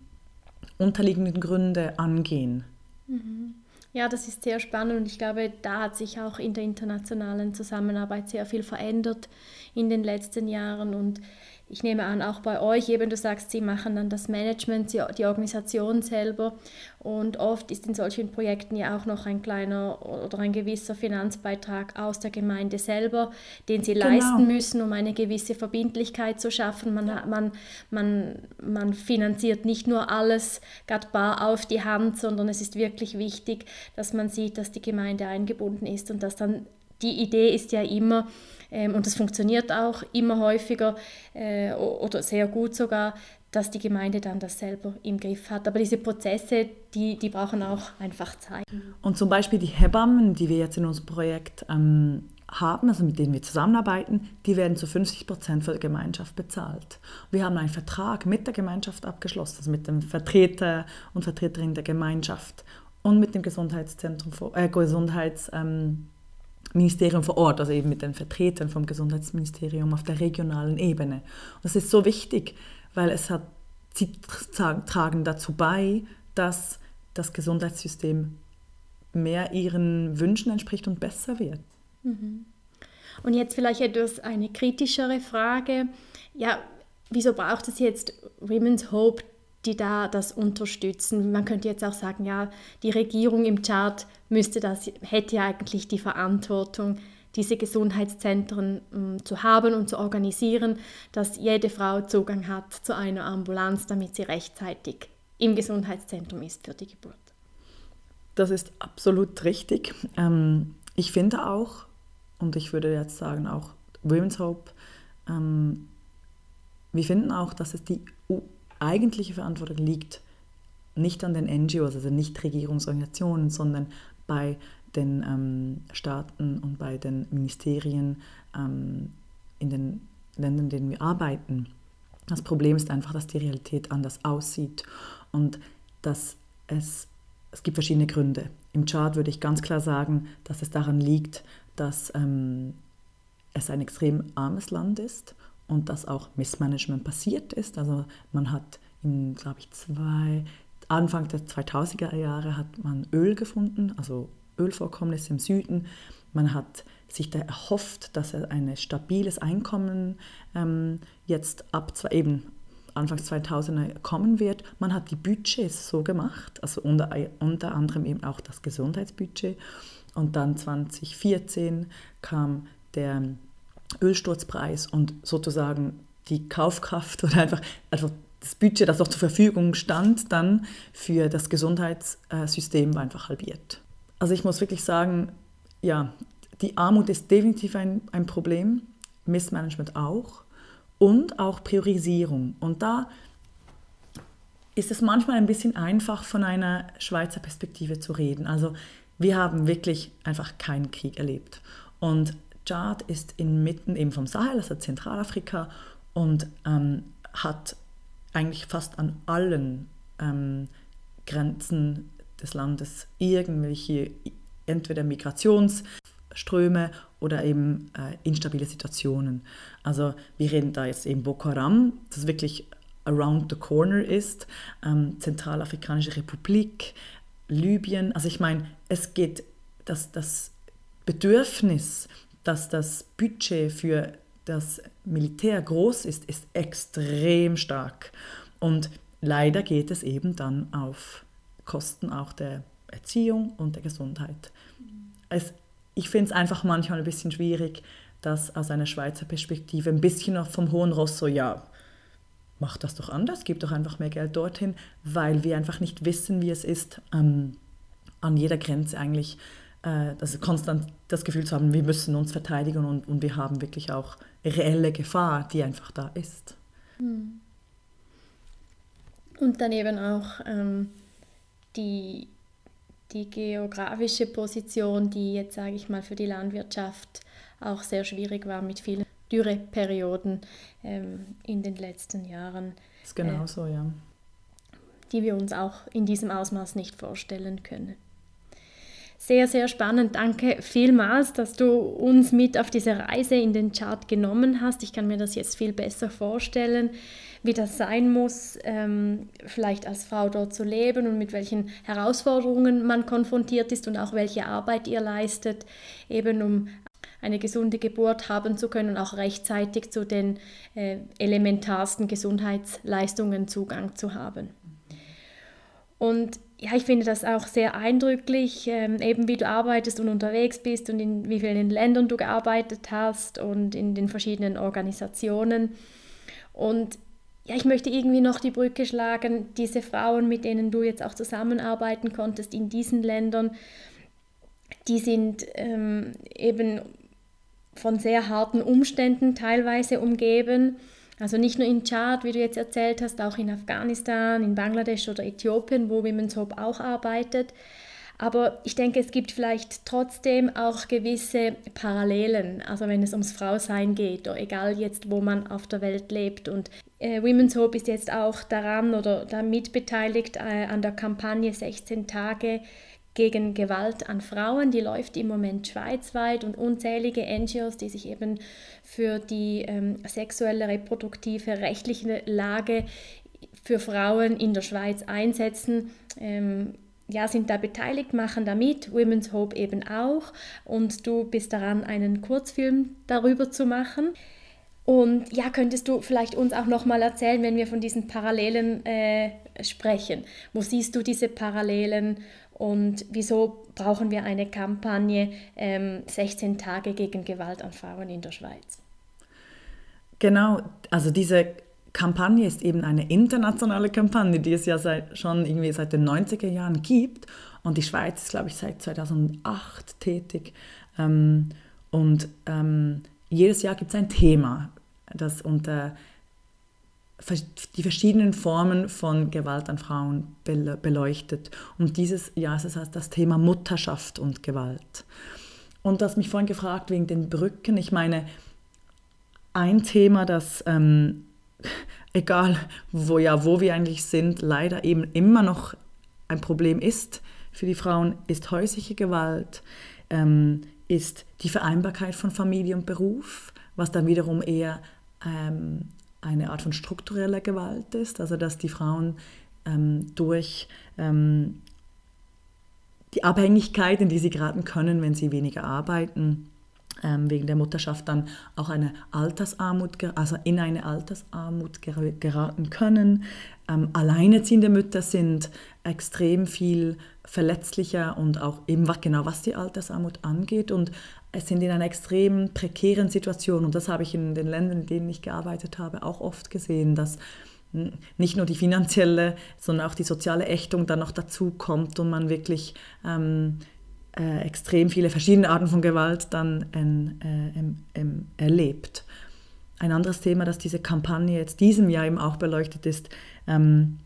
unterliegenden Gründe angehen. Mhm. Ja, das ist sehr spannend und ich glaube, da hat sich auch in der internationalen Zusammenarbeit sehr viel verändert in den letzten Jahren und ich nehme an, auch bei euch, eben du sagst, sie machen dann das Management, die Organisation selber und oft ist in solchen Projekten ja auch noch ein kleiner oder ein gewisser Finanzbeitrag aus der Gemeinde selber, den sie genau. leisten müssen, um eine gewisse Verbindlichkeit zu schaffen. Man, man, man, man finanziert nicht nur alles gerade bar auf die Hand, sondern es ist wirklich wichtig, dass man sieht, dass die Gemeinde eingebunden ist und dass dann die Idee ist ja immer, ähm, und das funktioniert auch immer häufiger äh, oder sehr gut sogar, dass die Gemeinde dann das selber im Griff hat. Aber diese Prozesse, die, die brauchen auch einfach Zeit. Und zum Beispiel die Hebammen, die wir jetzt in unserem Projekt ähm, haben, also mit denen wir zusammenarbeiten, die werden zu 50 Prozent von der Gemeinschaft bezahlt. Wir haben einen Vertrag mit der Gemeinschaft abgeschlossen, also mit dem Vertreter und Vertreterin der Gemeinschaft und mit dem Gesundheitszentrum, äh, Gesundheits, ähm, Ministerium vor Ort, also eben mit den Vertretern vom Gesundheitsministerium auf der regionalen Ebene. Und das ist so wichtig, weil es hat, sie tragen dazu bei, dass das Gesundheitssystem mehr ihren Wünschen entspricht und besser wird. Mhm. Und jetzt vielleicht etwas eine kritischere Frage. Ja, wieso braucht es jetzt Women's Hope die da das unterstützen. Man könnte jetzt auch sagen, ja, die Regierung im Chart müsste das, hätte ja eigentlich die Verantwortung, diese Gesundheitszentren ähm, zu haben und zu organisieren, dass jede Frau Zugang hat zu einer Ambulanz, damit sie rechtzeitig im Gesundheitszentrum ist für die Geburt. Das ist absolut richtig. Ähm, ich finde auch, und ich würde jetzt sagen auch Women's Hope, ähm, wir finden auch, dass es die eigentliche Verantwortung liegt nicht an den NGOs, also nicht Regierungsorganisationen, sondern bei den ähm, Staaten und bei den Ministerien ähm, in den Ländern, in denen wir arbeiten. Das Problem ist einfach, dass die Realität anders aussieht und dass es, es gibt verschiedene Gründe. Im Chart würde ich ganz klar sagen, dass es daran liegt, dass ähm, es ein extrem armes Land ist und dass auch Missmanagement passiert ist. Also man hat in, glaube ich, zwei, Anfang der 2000er Jahre hat man Öl gefunden, also Ölvorkommnisse im Süden. Man hat sich da erhofft, dass er ein stabiles Einkommen ähm, jetzt ab zwei, eben Anfangs 2000er kommen wird. Man hat die Budgets so gemacht, also unter, unter anderem eben auch das Gesundheitsbudget. Und dann 2014 kam der Ölsturzpreis und sozusagen die Kaufkraft oder einfach, einfach das Budget, das noch zur Verfügung stand, dann für das Gesundheitssystem war einfach halbiert. Also ich muss wirklich sagen, ja, die Armut ist definitiv ein, ein Problem, Missmanagement auch und auch Priorisierung. Und da ist es manchmal ein bisschen einfach von einer Schweizer Perspektive zu reden. Also wir haben wirklich einfach keinen Krieg erlebt. Und Tschad ist inmitten eben vom Sahel, also Zentralafrika, und ähm, hat eigentlich fast an allen ähm, Grenzen des Landes irgendwelche entweder Migrationsströme oder eben äh, instabile Situationen. Also wir reden da jetzt eben Boko Haram, das wirklich around the corner ist, ähm, Zentralafrikanische Republik, Libyen. Also ich meine, es geht, das, das Bedürfnis dass das Budget für das Militär groß ist, ist extrem stark. Und leider geht es eben dann auf Kosten auch der Erziehung und der Gesundheit. Es, ich finde es einfach manchmal ein bisschen schwierig dass aus einer Schweizer Perspektive ein bisschen noch vom hohen Ross so, ja, mach das doch anders, gib doch einfach mehr Geld dorthin, weil wir einfach nicht wissen, wie es ist, ähm, an jeder Grenze eigentlich das konstant das Gefühl zu haben, wir müssen uns verteidigen und, und wir haben wirklich auch reelle Gefahr, die einfach da ist. Hm. Und dann eben auch ähm, die, die geografische Position, die jetzt, sage ich mal, für die Landwirtschaft auch sehr schwierig war mit vielen Dürreperioden ähm, in den letzten Jahren. Das ist genau äh, so, ja. Die wir uns auch in diesem Ausmaß nicht vorstellen können. Sehr, sehr spannend. Danke vielmals, dass du uns mit auf diese Reise in den Chart genommen hast. Ich kann mir das jetzt viel besser vorstellen, wie das sein muss, ähm, vielleicht als Frau dort zu leben und mit welchen Herausforderungen man konfrontiert ist und auch welche Arbeit ihr leistet, eben um eine gesunde Geburt haben zu können und auch rechtzeitig zu den äh, elementarsten Gesundheitsleistungen Zugang zu haben. Und ja, ich finde das auch sehr eindrücklich, ähm, eben wie du arbeitest und unterwegs bist und in wie vielen Ländern du gearbeitet hast und in den verschiedenen Organisationen. Und ja, ich möchte irgendwie noch die Brücke schlagen, diese Frauen, mit denen du jetzt auch zusammenarbeiten konntest in diesen Ländern, die sind ähm, eben von sehr harten Umständen teilweise umgeben. Also nicht nur in Tschad, wie du jetzt erzählt hast, auch in Afghanistan, in Bangladesch oder Äthiopien, wo Women's Hope auch arbeitet. Aber ich denke, es gibt vielleicht trotzdem auch gewisse Parallelen, also wenn es ums Frausein geht, oder egal jetzt, wo man auf der Welt lebt. Und äh, Women's Hope ist jetzt auch daran oder damit beteiligt äh, an der Kampagne 16 Tage gegen Gewalt an Frauen. Die läuft im Moment schweizweit und unzählige NGOs, die sich eben für die ähm, sexuelle, reproduktive, rechtliche Lage für Frauen in der Schweiz einsetzen. Ähm, ja, sind da beteiligt, machen da mit, Women's Hope eben auch. Und du bist daran, einen Kurzfilm darüber zu machen. Und ja, könntest du vielleicht uns auch nochmal erzählen, wenn wir von diesen Parallelen äh, sprechen? Wo siehst du diese Parallelen und wieso brauchen wir eine Kampagne ähm, 16 Tage gegen Gewalt an Frauen in der Schweiz? Genau, also diese Kampagne ist eben eine internationale Kampagne, die es ja seit, schon irgendwie seit den 90er Jahren gibt. Und die Schweiz ist, glaube ich, seit 2008 tätig. Ähm, und ähm, jedes Jahr gibt es ein Thema, das unter die verschiedenen Formen von Gewalt an Frauen beleuchtet. Und dieses Jahr ist es das Thema Mutterschaft und Gewalt. Und du hast mich vorhin gefragt wegen den Brücken. Ich meine, ein Thema, das, ähm, (laughs) egal wo, ja, wo wir eigentlich sind, leider eben immer noch ein Problem ist für die Frauen, ist häusliche Gewalt, ähm, ist die Vereinbarkeit von Familie und Beruf, was dann wiederum eher ähm, eine Art von struktureller Gewalt ist, also dass die Frauen ähm, durch ähm, die Abhängigkeit, in die sie geraten können, wenn sie weniger arbeiten, ähm, wegen der Mutterschaft dann auch eine Altersarmut, also in eine Altersarmut geraten können. Ähm, alleinerziehende Mütter sind extrem viel verletzlicher und auch eben genau was die Altersarmut angeht und es sind in einer extrem prekären Situation und das habe ich in den Ländern, in denen ich gearbeitet habe, auch oft gesehen, dass nicht nur die finanzielle, sondern auch die soziale Ächtung dann noch dazu kommt und man wirklich ähm, äh, extrem viele verschiedene Arten von Gewalt dann äh, äh, erlebt. Ein anderes Thema, das diese Kampagne jetzt diesem Jahr eben auch beleuchtet, ist ähm,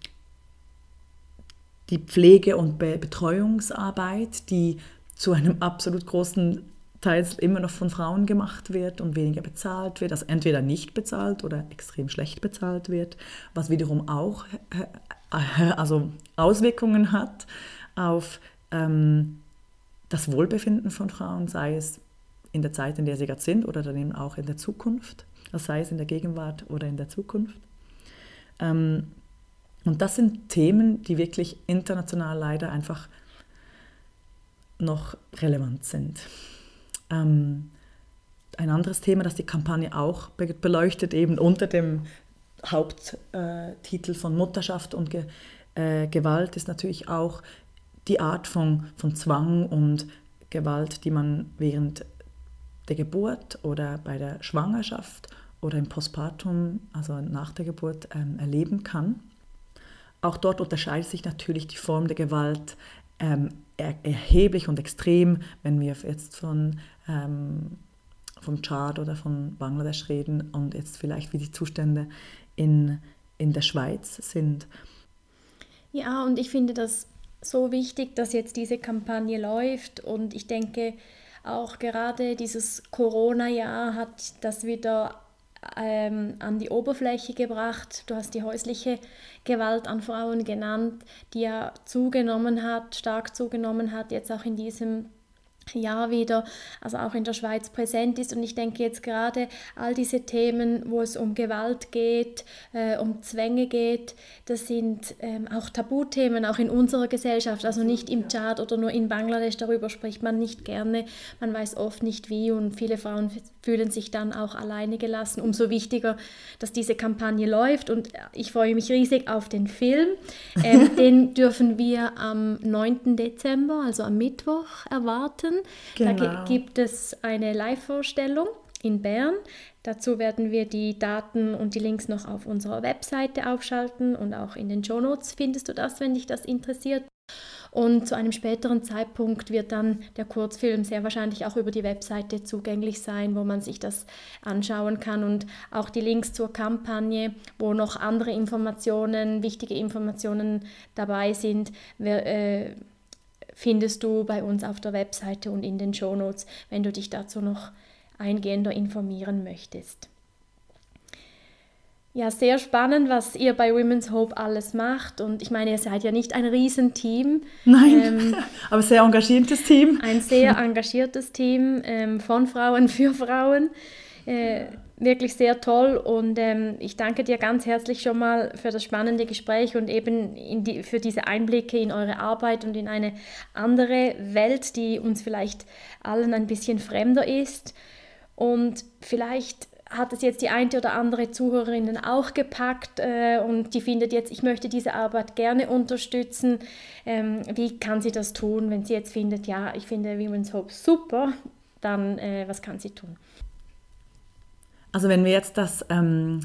die Pflege- und Be Betreuungsarbeit, die zu einem absolut großen Teil immer noch von Frauen gemacht wird und weniger bezahlt wird, also entweder nicht bezahlt oder extrem schlecht bezahlt wird, was wiederum auch äh, also Auswirkungen hat auf ähm, das Wohlbefinden von Frauen, sei es in der Zeit, in der sie gerade sind oder dann eben auch in der Zukunft, also sei es in der Gegenwart oder in der Zukunft. Ähm, und das sind Themen, die wirklich international leider einfach noch relevant sind. Ähm, ein anderes Thema, das die Kampagne auch beleuchtet, eben unter dem Haupttitel von Mutterschaft und Ge äh, Gewalt, ist natürlich auch die Art von, von Zwang und Gewalt, die man während der Geburt oder bei der Schwangerschaft oder im Postpartum, also nach der Geburt, ähm, erleben kann. Auch dort unterscheidet sich natürlich die Form der Gewalt ähm, er erheblich und extrem, wenn wir jetzt von ähm, vom Tschad oder von Bangladesch reden und jetzt vielleicht wie die Zustände in, in der Schweiz sind. Ja, und ich finde das so wichtig, dass jetzt diese Kampagne läuft und ich denke, auch gerade dieses Corona-Jahr hat das wieder ähm, an die Oberfläche gebracht. Du hast die häusliche Gewalt an Frauen genannt, die ja zugenommen hat, stark zugenommen hat, jetzt auch in diesem Jahr wieder, also auch in der Schweiz präsent ist. Und ich denke jetzt gerade all diese Themen, wo es um Gewalt geht, äh, um Zwänge geht, das sind ähm, auch Tabuthemen, auch in unserer Gesellschaft. Also nicht im Tschad oder nur in Bangladesch, darüber spricht man nicht gerne, man weiß oft nicht wie und viele Frauen fühlen sich dann auch alleine gelassen. Umso wichtiger, dass diese Kampagne läuft und ich freue mich riesig auf den Film. Ähm, (laughs) den dürfen wir am 9. Dezember, also am Mittwoch, erwarten. Genau. Da gibt es eine Live-Vorstellung in Bern. Dazu werden wir die Daten und die Links noch auf unserer Webseite aufschalten und auch in den Show Notes findest du das, wenn dich das interessiert. Und zu einem späteren Zeitpunkt wird dann der Kurzfilm sehr wahrscheinlich auch über die Webseite zugänglich sein, wo man sich das anschauen kann und auch die Links zur Kampagne, wo noch andere Informationen, wichtige Informationen dabei sind. Wer, äh, findest du bei uns auf der Webseite und in den Shownotes, wenn du dich dazu noch eingehender informieren möchtest. Ja, sehr spannend, was ihr bei Women's Hope alles macht. Und ich meine, ihr seid ja nicht ein Riesenteam. Nein, ähm, (laughs) aber sehr engagiertes Team. Ein sehr engagiertes Team ähm, von Frauen für Frauen. Äh, wirklich sehr toll und ähm, ich danke dir ganz herzlich schon mal für das spannende Gespräch und eben die, für diese Einblicke in eure Arbeit und in eine andere Welt, die uns vielleicht allen ein bisschen fremder ist. Und vielleicht hat es jetzt die eine oder andere Zuhörerin auch gepackt äh, und die findet jetzt, ich möchte diese Arbeit gerne unterstützen. Ähm, wie kann sie das tun, wenn sie jetzt findet, ja, ich finde Women's Hope super, dann äh, was kann sie tun? Also wenn wir jetzt das ähm,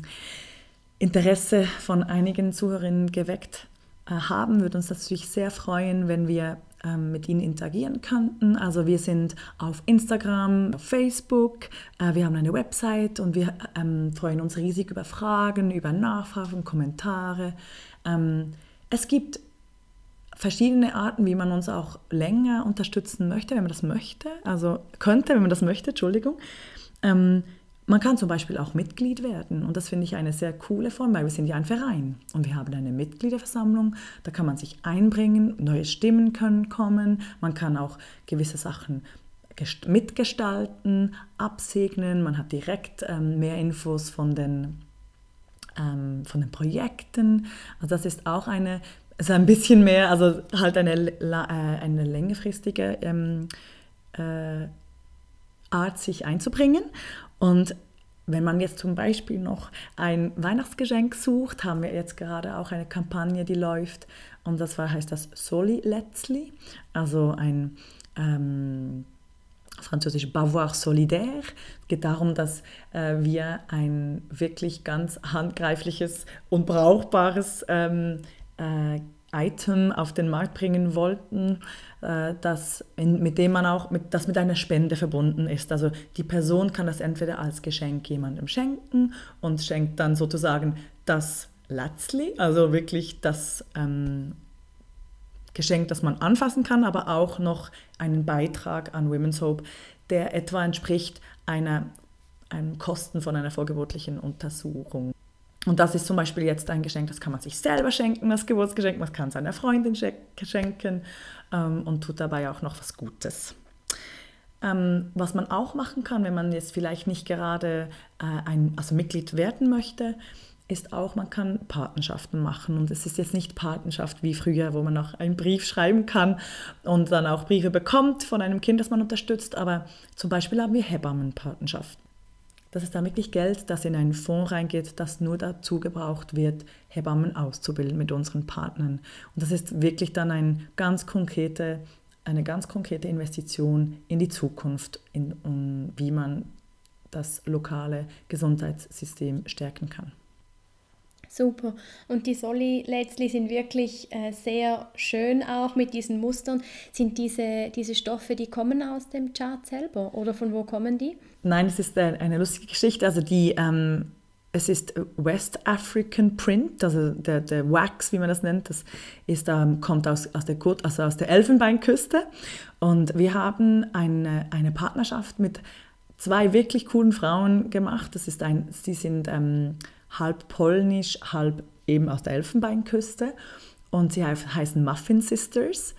Interesse von einigen Zuhörerinnen geweckt äh, haben, würde uns das natürlich sehr freuen, wenn wir ähm, mit ihnen interagieren könnten. Also wir sind auf Instagram, auf Facebook, äh, wir haben eine Website und wir ähm, freuen uns riesig über Fragen, über Nachfragen, Kommentare. Ähm, es gibt verschiedene Arten, wie man uns auch länger unterstützen möchte, wenn man das möchte. Also könnte, wenn man das möchte, Entschuldigung. Ähm, man kann zum Beispiel auch Mitglied werden und das finde ich eine sehr coole Form, weil wir sind ja ein Verein und wir haben eine Mitgliederversammlung, da kann man sich einbringen, neue Stimmen können kommen, man kann auch gewisse Sachen mitgestalten, absegnen, man hat direkt ähm, mehr Infos von den, ähm, von den Projekten. Also das ist auch eine, also ein bisschen mehr, also halt eine, äh, eine längerfristige ähm, äh, Art, sich einzubringen. Und wenn man jetzt zum Beispiel noch ein Weihnachtsgeschenk sucht, haben wir jetzt gerade auch eine Kampagne, die läuft. Und das war, heißt das Soli Letzli, also ein ähm, französisch Bavoir solidaire. Es geht darum, dass äh, wir ein wirklich ganz handgreifliches und brauchbares ähm, äh, Item auf den Markt bringen wollten, äh, das, mit dem man auch, mit, das mit einer Spende verbunden ist. Also die Person kann das entweder als Geschenk jemandem schenken und schenkt dann sozusagen das Latzli, also wirklich das ähm, Geschenk, das man anfassen kann, aber auch noch einen Beitrag an Women's Hope, der etwa entspricht einer, einem Kosten von einer vorgeburtlichen Untersuchung. Und das ist zum Beispiel jetzt ein Geschenk, das kann man sich selber schenken, das Geburtsgeschenk, man kann seiner Freundin schenken ähm, und tut dabei auch noch was Gutes. Ähm, was man auch machen kann, wenn man jetzt vielleicht nicht gerade äh, ein also Mitglied werden möchte, ist auch, man kann Patenschaften machen. Und es ist jetzt nicht Patenschaft wie früher, wo man noch einen Brief schreiben kann und dann auch Briefe bekommt von einem Kind, das man unterstützt. Aber zum Beispiel haben wir Hebammenpatenschaften. Das ist da wirklich Geld, das in einen Fonds reingeht, das nur dazu gebraucht wird, Hebammen auszubilden mit unseren Partnern. Und das ist wirklich dann eine ganz konkrete eine ganz konkrete Investition in die Zukunft, in, um, wie man das lokale Gesundheitssystem stärken kann. Super. Und die Soli letztlich sind wirklich äh, sehr schön auch mit diesen Mustern. Sind diese, diese Stoffe, die kommen aus dem Chart selber oder von wo kommen die? Nein, es ist eine, eine lustige Geschichte. Also die, ähm, es ist West African Print, also der, der Wax, wie man das nennt, das ist, ähm, kommt aus, aus, der, also aus der Elfenbeinküste. Und wir haben eine, eine Partnerschaft mit zwei wirklich coolen Frauen gemacht. Das ist ein, sie sind ähm, halb polnisch, halb eben aus der Elfenbeinküste. Und sie heißen Muffin Sisters.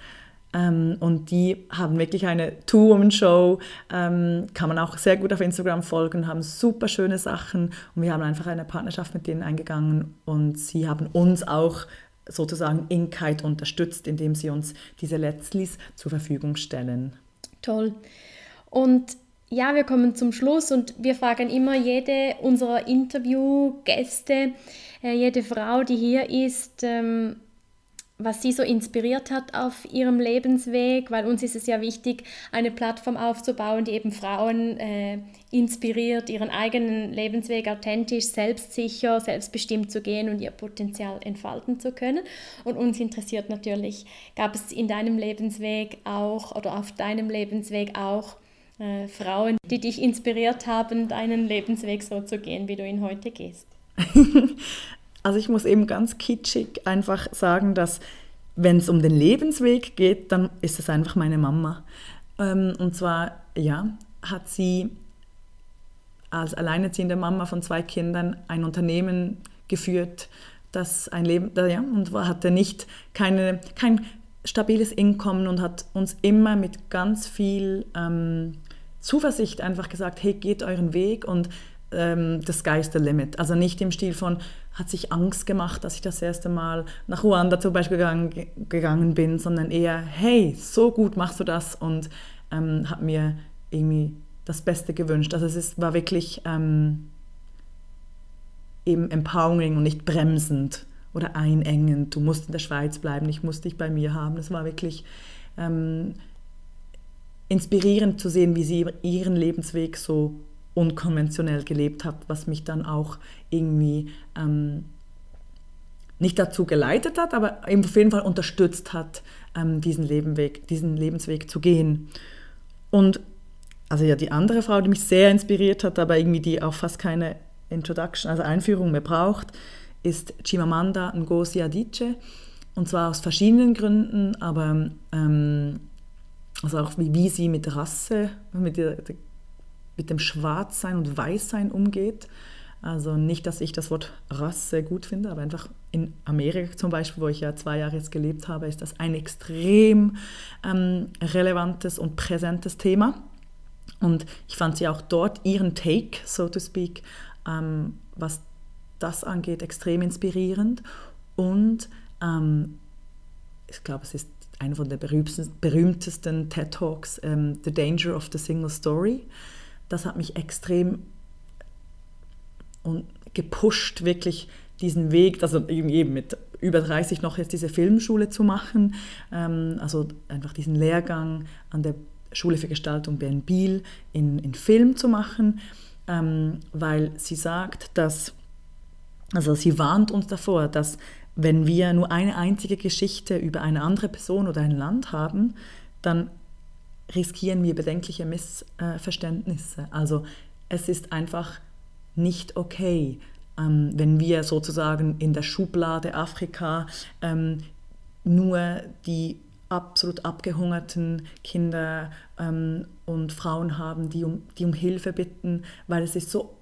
Ähm, und die haben wirklich eine Two-Woman-Show, ähm, kann man auch sehr gut auf Instagram folgen, haben super schöne Sachen. Und wir haben einfach eine Partnerschaft mit denen eingegangen und sie haben uns auch sozusagen in Kite unterstützt, indem sie uns diese Letztlis zur Verfügung stellen. Toll. Und ja, wir kommen zum Schluss und wir fragen immer jede unserer Interviewgäste, äh, jede Frau, die hier ist, ähm, was sie so inspiriert hat auf ihrem Lebensweg, weil uns ist es ja wichtig, eine Plattform aufzubauen, die eben Frauen äh, inspiriert, ihren eigenen Lebensweg authentisch, selbstsicher, selbstbestimmt zu gehen und ihr Potenzial entfalten zu können. Und uns interessiert natürlich, gab es in deinem Lebensweg auch oder auf deinem Lebensweg auch äh, Frauen, die dich inspiriert haben, deinen Lebensweg so zu gehen, wie du ihn heute gehst? (laughs) also ich muss eben ganz kitschig einfach sagen, dass wenn es um den Lebensweg geht, dann ist es einfach meine Mama. Ähm, und zwar, ja, hat sie als alleinerziehende Mama von zwei Kindern ein Unternehmen geführt, das ein Leben, ja, und hatte nicht keine, kein stabiles Einkommen und hat uns immer mit ganz viel ähm, Zuversicht einfach gesagt, hey, geht euren Weg und ähm, the sky's limit. Also nicht im Stil von, hat sich Angst gemacht, dass ich das erste Mal nach Ruanda zum Beispiel gegangen, gegangen bin, sondern eher, hey, so gut machst du das und ähm, hat mir irgendwie das Beste gewünscht. Also es ist, war wirklich ähm, eben empowering und nicht bremsend oder einengend. Du musst in der Schweiz bleiben, ich muss dich bei mir haben. Es war wirklich ähm, inspirierend zu sehen, wie sie ihren Lebensweg so unkonventionell gelebt hat, was mich dann auch irgendwie ähm, nicht dazu geleitet hat, aber auf jeden Fall unterstützt hat, ähm, diesen, Lebenweg, diesen Lebensweg zu gehen. Und also ja, die andere Frau, die mich sehr inspiriert hat, aber irgendwie die auch fast keine Introduction, also Einführung mehr braucht, ist Chimamanda Ngozi Adichie. Und zwar aus verschiedenen Gründen, aber ähm, also auch wie, wie sie mit Rasse, mit, der, mit dem Schwarzsein und Weißsein umgeht. Also nicht, dass ich das Wort Rasse gut finde, aber einfach in Amerika zum Beispiel, wo ich ja zwei Jahre jetzt gelebt habe, ist das ein extrem ähm, relevantes und präsentes Thema. Und ich fand sie auch dort, ihren Take, so to speak, ähm, was das angeht, extrem inspirierend. Und ähm, ich glaube, es ist einer von der berühmtesten TED Talks, ähm, The Danger of the Single Story. Das hat mich extrem und gepusht, wirklich diesen Weg, also eben mit über 30 noch jetzt diese Filmschule zu machen, ähm, also einfach diesen Lehrgang an der Schule für Gestaltung Bern Biel in, in Film zu machen, ähm, weil sie sagt, dass, also sie warnt uns davor, dass wenn wir nur eine einzige Geschichte über eine andere Person oder ein Land haben, dann riskieren wir bedenkliche Missverständnisse. Also es ist einfach nicht okay, ähm, wenn wir sozusagen in der Schublade Afrika ähm, nur die absolut abgehungerten Kinder ähm, und Frauen haben, die um, die um Hilfe bitten, weil es ist so,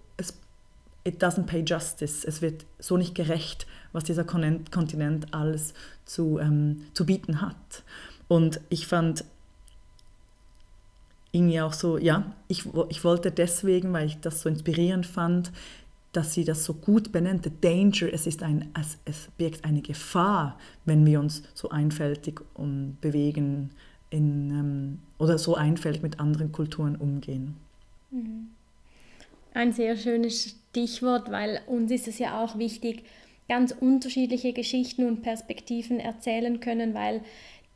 it doesn't pay justice, es wird so nicht gerecht was dieser Kontinent alles zu, ähm, zu bieten hat. Und ich fand irgendwie auch so, ja, ich, ich wollte deswegen, weil ich das so inspirierend fand, dass sie das so gut benennt. The danger, es, ist ein, es, es birgt eine Gefahr, wenn wir uns so einfältig um, bewegen in, ähm, oder so einfältig mit anderen Kulturen umgehen. Mhm. Ein sehr schönes Stichwort, weil uns ist es ja auch wichtig, ganz unterschiedliche Geschichten und Perspektiven erzählen können, weil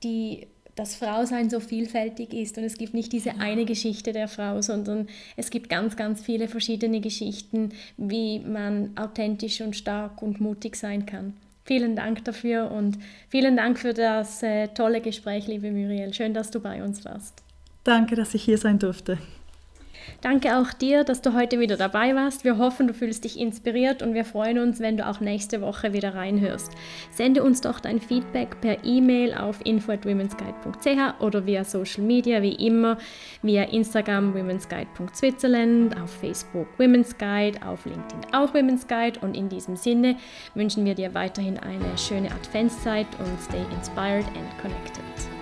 die dass Frausein so vielfältig ist und es gibt nicht diese eine Geschichte der Frau, sondern es gibt ganz, ganz viele verschiedene Geschichten, wie man authentisch und stark und mutig sein kann. Vielen Dank dafür und vielen Dank für das äh, tolle Gespräch, liebe Muriel. Schön, dass du bei uns warst. Danke, dass ich hier sein durfte. Danke auch dir, dass du heute wieder dabei warst. Wir hoffen, du fühlst dich inspiriert und wir freuen uns, wenn du auch nächste Woche wieder reinhörst. Sende uns doch dein Feedback per E-Mail auf info@womensguide.ch oder via Social Media wie immer, via Instagram womensguide.switzerland, auf Facebook Women's Guide, auf LinkedIn auch Women's Guide und in diesem Sinne wünschen wir dir weiterhin eine schöne Adventszeit und stay inspired and connected.